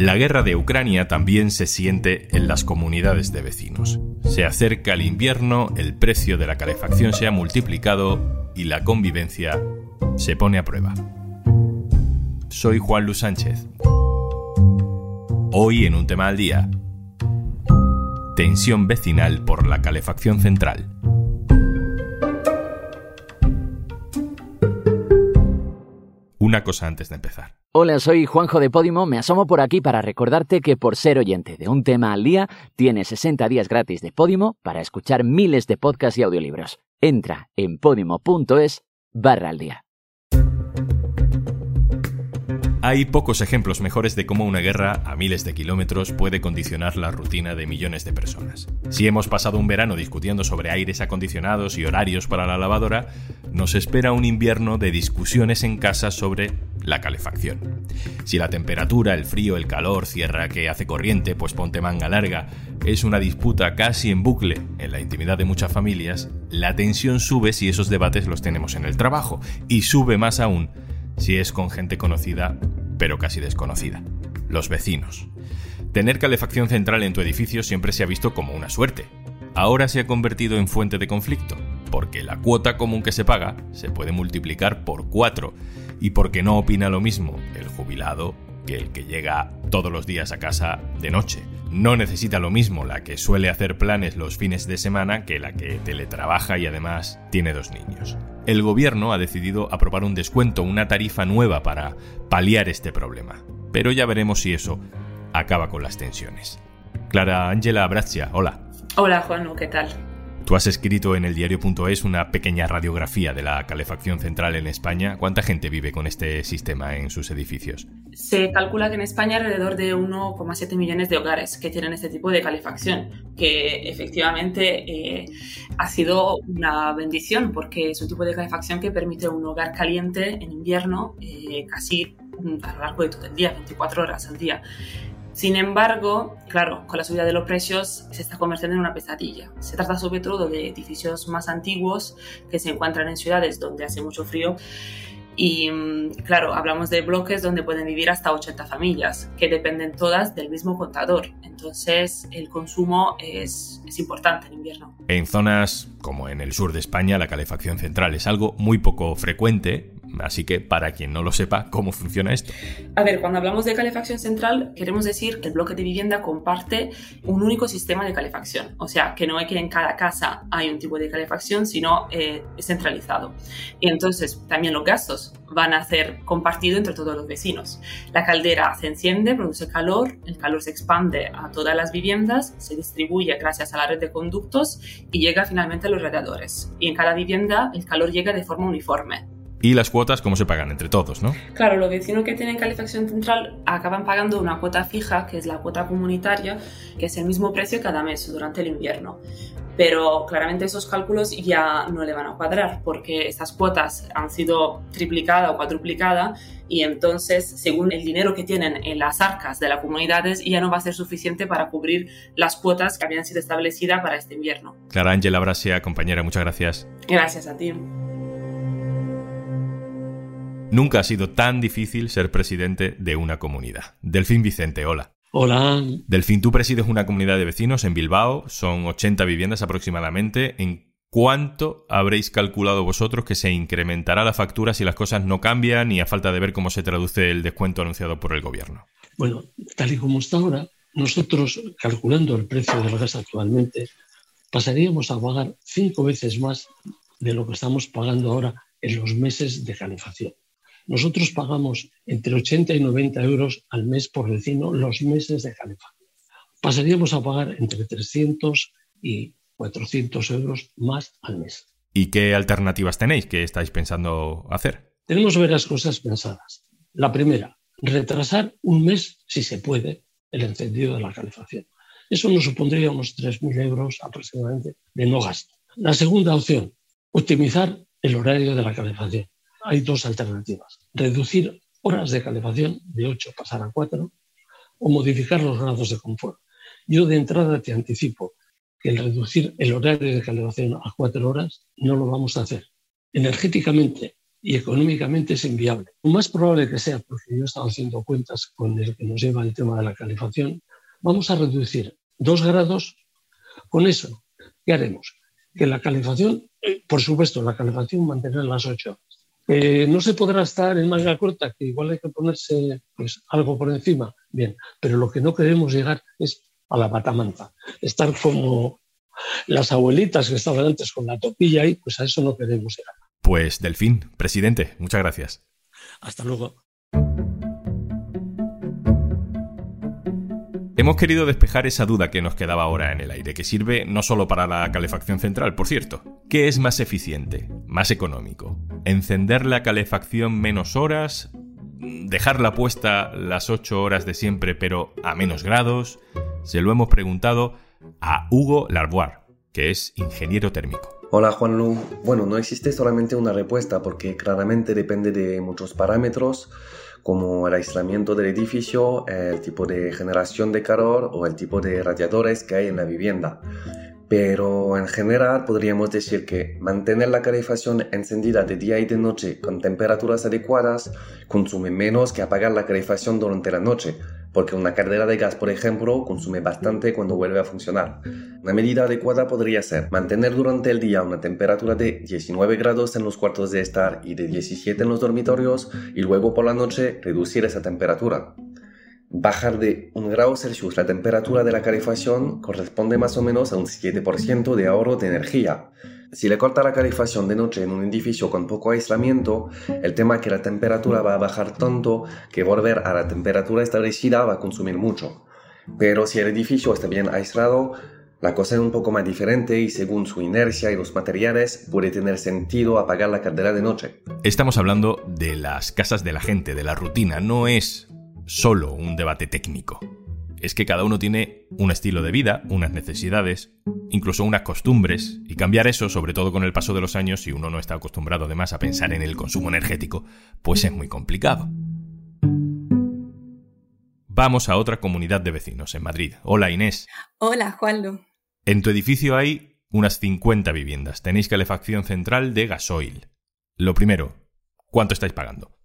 La guerra de Ucrania también se siente en las comunidades de vecinos. Se acerca el invierno, el precio de la calefacción se ha multiplicado y la convivencia se pone a prueba. Soy Juan Luis Sánchez. Hoy en un tema al día. Tensión vecinal por la calefacción central. Una cosa antes de empezar. Hola, soy Juanjo de Podimo. Me asomo por aquí para recordarte que por ser oyente de un tema al día, tienes 60 días gratis de Podimo para escuchar miles de podcasts y audiolibros. Entra en podimo.es barra al día. Hay pocos ejemplos mejores de cómo una guerra a miles de kilómetros puede condicionar la rutina de millones de personas. Si hemos pasado un verano discutiendo sobre aires acondicionados y horarios para la lavadora, nos espera un invierno de discusiones en casa sobre la calefacción. Si la temperatura, el frío, el calor, cierra que hace corriente, pues ponte manga larga, es una disputa casi en bucle en la intimidad de muchas familias, la tensión sube si esos debates los tenemos en el trabajo y sube más aún si es con gente conocida, pero casi desconocida, los vecinos. Tener calefacción central en tu edificio siempre se ha visto como una suerte. Ahora se ha convertido en fuente de conflicto, porque la cuota común que se paga se puede multiplicar por cuatro, y porque no opina lo mismo el jubilado que el que llega todos los días a casa de noche. No necesita lo mismo la que suele hacer planes los fines de semana que la que teletrabaja y además tiene dos niños el gobierno ha decidido aprobar un descuento, una tarifa nueva para paliar este problema. Pero ya veremos si eso acaba con las tensiones. Clara Ángela Abrazia, hola. Hola Juan, ¿qué tal? Tú has escrito en el diario.es una pequeña radiografía de la calefacción central en España. ¿Cuánta gente vive con este sistema en sus edificios? Se calcula que en España alrededor de 1,7 millones de hogares que tienen este tipo de calefacción, que efectivamente eh, ha sido una bendición porque es un tipo de calefacción que permite un hogar caliente en invierno eh, casi a lo largo de todo el día, 24 horas al día. Sin embargo, claro, con la subida de los precios se está convirtiendo en una pesadilla. Se trata sobre todo de edificios más antiguos que se encuentran en ciudades donde hace mucho frío y mm, claro, hablamos de bloques donde pueden vivir hasta 80 familias, que dependen todas del mismo contador. Entonces, el consumo es, es, importante en invierno. En zonas como en el sur de España, la calefacción central es algo muy poco frecuente, Así que, para quien no lo sepa, ¿cómo funciona esto? A ver, cuando hablamos de calefacción central, queremos decir que el bloque de vivienda comparte un único sistema de calefacción. O sea, que no es que en cada casa hay un tipo de calefacción, sino eh, es centralizado. Y entonces, también los gastos van a ser compartidos entre todos los vecinos. La caldera se enciende, produce calor, el calor se expande a todas las viviendas, se distribuye gracias a la red de conductos y llega finalmente a los radiadores. Y en cada vivienda el calor llega de forma uniforme y las cuotas cómo se pagan entre todos, ¿no? Claro, los vecinos que tienen calefacción central acaban pagando una cuota fija, que es la cuota comunitaria, que es el mismo precio cada mes durante el invierno. Pero claramente esos cálculos ya no le van a cuadrar porque estas cuotas han sido triplicadas o cuadruplicadas y entonces, según el dinero que tienen en las arcas de las comunidades, ya no va a ser suficiente para cubrir las cuotas que habían sido establecidas para este invierno. Clara Ángela Brasia, compañera, muchas gracias. Gracias a ti. Nunca ha sido tan difícil ser presidente de una comunidad. Delfín Vicente, hola. Hola. Delfín, tú presides una comunidad de vecinos en Bilbao, son 80 viviendas aproximadamente. ¿En cuánto habréis calculado vosotros que se incrementará la factura si las cosas no cambian y a falta de ver cómo se traduce el descuento anunciado por el gobierno? Bueno, tal y como está ahora, nosotros calculando el precio del gas actualmente, pasaríamos a pagar cinco veces más de lo que estamos pagando ahora en los meses de calefacción. Nosotros pagamos entre 80 y 90 euros al mes por vecino los meses de calefacción. Pasaríamos a pagar entre 300 y 400 euros más al mes. ¿Y qué alternativas tenéis? ¿Qué estáis pensando hacer? Tenemos varias cosas pensadas. La primera, retrasar un mes, si se puede, el encendido de la calefacción. Eso nos supondría unos 3.000 euros aproximadamente de no gasto. La segunda opción, optimizar el horario de la calefacción hay dos alternativas. Reducir horas de calefacción de 8 pasar a 4 o modificar los grados de confort. Yo de entrada te anticipo que el reducir el horario de calefacción a 4 horas no lo vamos a hacer. Energéticamente y económicamente es inviable. Lo más probable que sea, porque yo he estado haciendo cuentas con el que nos lleva el tema de la calefacción, vamos a reducir dos grados. Con eso, ¿qué haremos? Que la calefacción, eh, por supuesto, la calefacción mantener las ocho horas. Eh, no se podrá estar en manga corta, que igual hay que ponerse pues, algo por encima, bien, pero lo que no queremos llegar es a la batamanza, estar como las abuelitas que estaban antes con la topilla ahí, pues a eso no queremos llegar. Pues Delfín, presidente, muchas gracias. Hasta luego. Hemos querido despejar esa duda que nos quedaba ahora en el aire, que sirve no solo para la calefacción central, por cierto. ¿Qué es más eficiente, más económico? ¿Encender la calefacción menos horas? ¿Dejarla puesta las 8 horas de siempre pero a menos grados? Se lo hemos preguntado a Hugo Larbois, que es ingeniero térmico. Hola Juan Lu. Bueno, no existe solamente una respuesta porque claramente depende de muchos parámetros como el aislamiento del edificio, el tipo de generación de calor o el tipo de radiadores que hay en la vivienda. Pero en general podríamos decir que mantener la calefacción encendida de día y de noche con temperaturas adecuadas consume menos que apagar la calefacción durante la noche, porque una caldera de gas, por ejemplo, consume bastante cuando vuelve a funcionar. Una medida adecuada podría ser mantener durante el día una temperatura de 19 grados en los cuartos de estar y de 17 en los dormitorios y luego por la noche reducir esa temperatura. Bajar de 1 grado Celsius la temperatura de la calefacción corresponde más o menos a un 7% de ahorro de energía. Si le corta la calefacción de noche en un edificio con poco aislamiento, el tema es que la temperatura va a bajar tanto que volver a la temperatura establecida va a consumir mucho. Pero si el edificio está bien aislado, la cosa es un poco más diferente y según su inercia y los materiales puede tener sentido apagar la caldera de noche. Estamos hablando de las casas de la gente, de la rutina, no es solo un debate técnico es que cada uno tiene un estilo de vida, unas necesidades, incluso unas costumbres, y cambiar eso, sobre todo con el paso de los años, si uno no está acostumbrado además a pensar en el consumo energético, pues es muy complicado. Vamos a otra comunidad de vecinos en Madrid. Hola Inés. Hola Juanlo. En tu edificio hay unas 50 viviendas. Tenéis calefacción central de gasoil. Lo primero, ¿cuánto estáis pagando?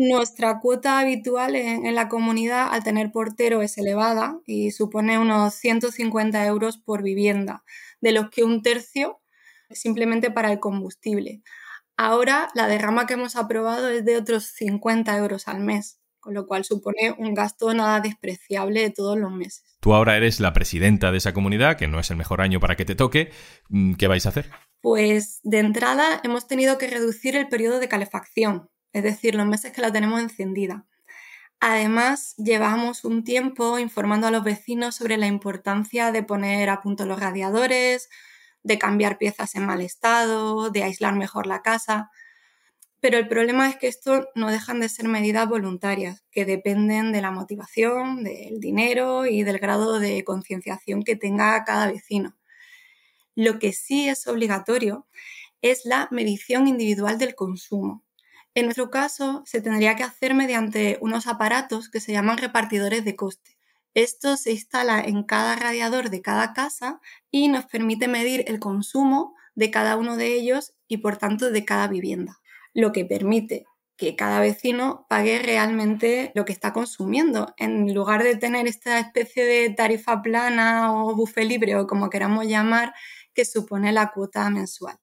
Nuestra cuota habitual en, la comunidad al tener portero es elevada y supone unos 150 euros por vivienda, de los que un tercio simplemente para el combustible. Ahora la derrama que hemos aprobado es de otros 50 euros al mes, con lo cual supone un gasto nada despreciable de todos los meses. Tú ahora eres la presidenta de esa comunidad, que no es el mejor año para que te toque. ¿Qué vais a hacer? Pues de entrada hemos tenido que reducir el periodo de calefacción, es decir, los meses que la tenemos encendida. Además, llevamos un tiempo informando a los vecinos sobre la importancia de poner a punto los radiadores, de cambiar piezas en mal estado, de aislar mejor la casa. Pero el problema es que esto no dejan de ser medidas voluntarias, que dependen de la motivación, del dinero y del grado de concienciación que tenga cada vecino. Lo que sí es obligatorio es la medición individual del consumo. En nuestro caso, se tendría que hacer mediante unos aparatos que se llaman repartidores de coste. Esto se instala en cada radiador de cada casa y nos permite medir el consumo de cada uno de ellos y por tanto de cada vivienda, lo que permite que cada vecino pague realmente lo que está consumiendo, en lugar de tener esta especie de tarifa plana o buffet libre o como queramos llamar, que supone la cuota mensual.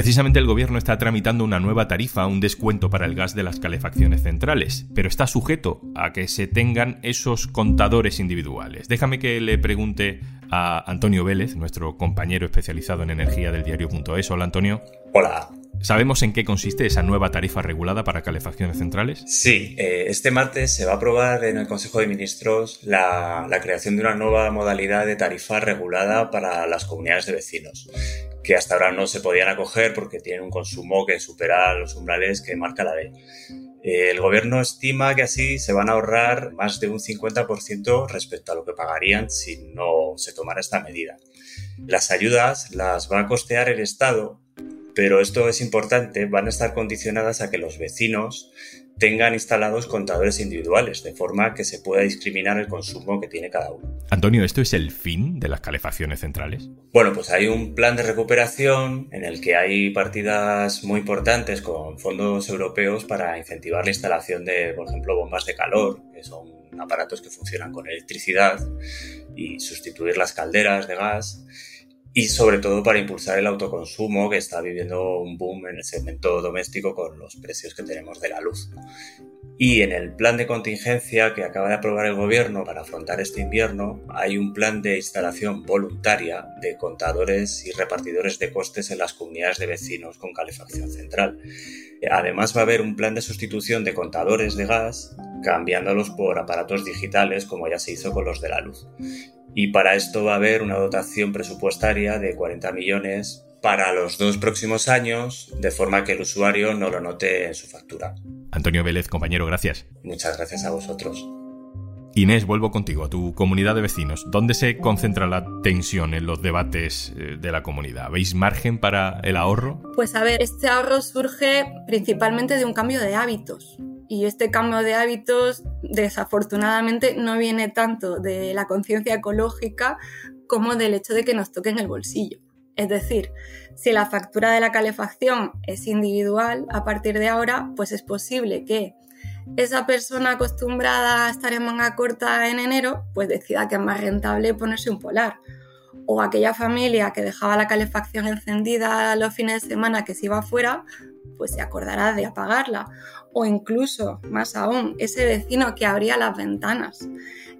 Precisamente el gobierno está tramitando una nueva tarifa, un descuento para el gas de las calefacciones centrales, pero está sujeto a que se tengan esos contadores individuales. Déjame que le pregunte a Antonio Vélez, nuestro compañero especializado en energía del diario.es. Hola Antonio. Hola. ¿Sabemos en qué consiste esa nueva tarifa regulada para calefacciones centrales? Sí, eh, este martes se va a aprobar en el Consejo de Ministros la, la, creación de una nueva modalidad de tarifa regulada para las comunidades de vecinos que hasta ahora no se podían acoger porque tienen un consumo que supera los umbrales que marca la ley. El gobierno estima que así se van a ahorrar más de un 50% respecto a lo que pagarían si no se tomara esta medida. Las ayudas las va a costear el Estado, pero esto es importante, van a estar condicionadas a que los vecinos tengan instalados contadores individuales, de forma que se pueda discriminar el consumo que tiene cada uno. Antonio, ¿esto es el fin de las calefacciones centrales? Bueno, pues hay un plan de recuperación en el que hay partidas muy importantes con fondos europeos para incentivar la instalación de, por ejemplo, bombas de calor, que son aparatos que funcionan con electricidad, y sustituir las calderas de gas y sobre todo para impulsar el autoconsumo que está viviendo un boom en el segmento doméstico con los precios que tenemos de la luz. Y en el plan de contingencia que acaba de aprobar el gobierno para afrontar este invierno hay un plan de instalación voluntaria de contadores y repartidores de costes en las comunidades de vecinos con calefacción central. Además va a haber un plan de sustitución de contadores de gas cambiándolos por aparatos digitales como ya se hizo con los de la luz y para esto va a haber una dotación presupuestaria de 40 millones para los dos próximos años, de forma que el usuario no lo note en su factura. Antonio Vélez, compañero, gracias. Muchas gracias a vosotros. Inés, vuelvo contigo, a tu comunidad de vecinos. ¿Dónde se concentra la tensión en los debates eh, de la comunidad? ¿Veis margen para el ahorro? Pues a ver, este ahorro surge principalmente de un cambio de hábitos. Y este cambio de hábitos, desafortunadamente, no viene tanto de la conciencia ecológica como del hecho de que nos toquen el bolsillo. Es decir, si la factura de la calefacción es individual, a partir de ahora, pues es posible que esa persona acostumbrada a estar en manga corta en enero, pues decida que es más rentable ponerse un polar. O aquella familia que dejaba la calefacción encendida los fines de semana que se iba afuera, pues se acordará de apagarla. O incluso, más aún, ese vecino que abría las ventanas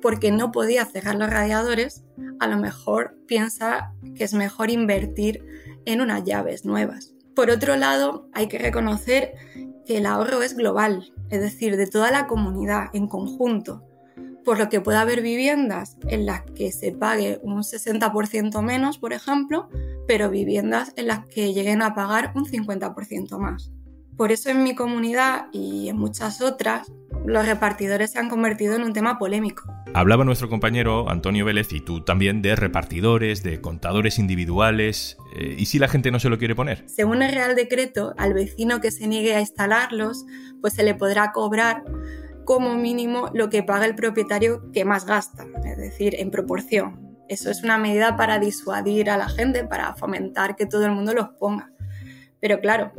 porque no podía cerrar los radiadores, a lo mejor piensa que es mejor invertir en unas llaves nuevas. Por otro lado, hay que reconocer que el ahorro es global, es decir, de toda la comunidad en conjunto, por lo que puede haber viviendas en las que se pague un 60% menos, por ejemplo, pero viviendas en las que lleguen a pagar un 50% más. Por eso en mi comunidad y en muchas otras, los repartidores se han convertido en un tema polémico. Hablaba nuestro compañero Antonio Vélez y tú también de repartidores, de contadores individuales. Eh, ¿Y si la gente no se lo quiere poner? Según el Real Decreto, al vecino que se niegue a instalarlos, pues se le podrá cobrar como mínimo lo que paga el propietario que más gasta, es decir, en proporción. Eso es una medida para disuadir a la gente, para fomentar que todo el mundo los ponga. Pero claro,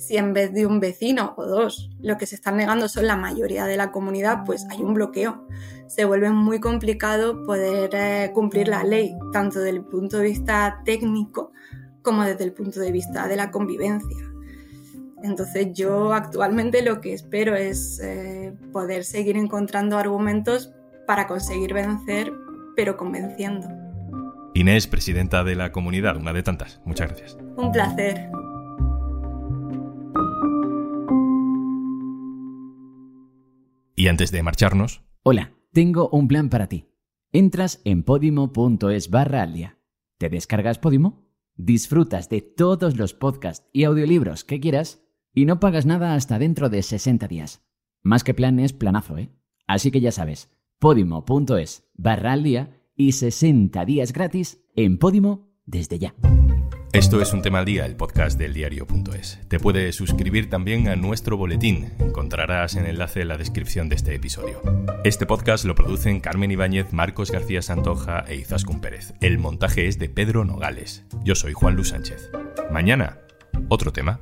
si en vez de un vecino o dos lo que se están negando son la mayoría de la comunidad, pues hay un bloqueo. Se vuelve muy complicado poder eh, cumplir la ley, tanto desde el punto de vista técnico como desde el punto de vista de la convivencia. Entonces yo actualmente lo que espero es eh, poder seguir encontrando argumentos para conseguir vencer, pero convenciendo. Inés, presidenta de la comunidad, una de tantas. Muchas gracias. Un placer. Y antes de marcharnos... Hola, tengo un plan para ti. Entras en podimo.es barra al día. Te descargas Podimo, disfrutas de todos los podcasts y audiolibros que quieras y no pagas nada hasta dentro de 60 días. Más que plan es planazo, ¿eh? Así que ya sabes, podimo.es barra y 60 días gratis en Podimo desde ya. Esto es un tema al día, el podcast del diario.es. Te puedes suscribir también a nuestro boletín. Encontrarás el enlace en la descripción de este episodio. Este podcast lo producen Carmen Ibáñez, Marcos García Santoja e Izaskun Pérez. El montaje es de Pedro Nogales. Yo soy Juan Luis Sánchez. Mañana, otro tema.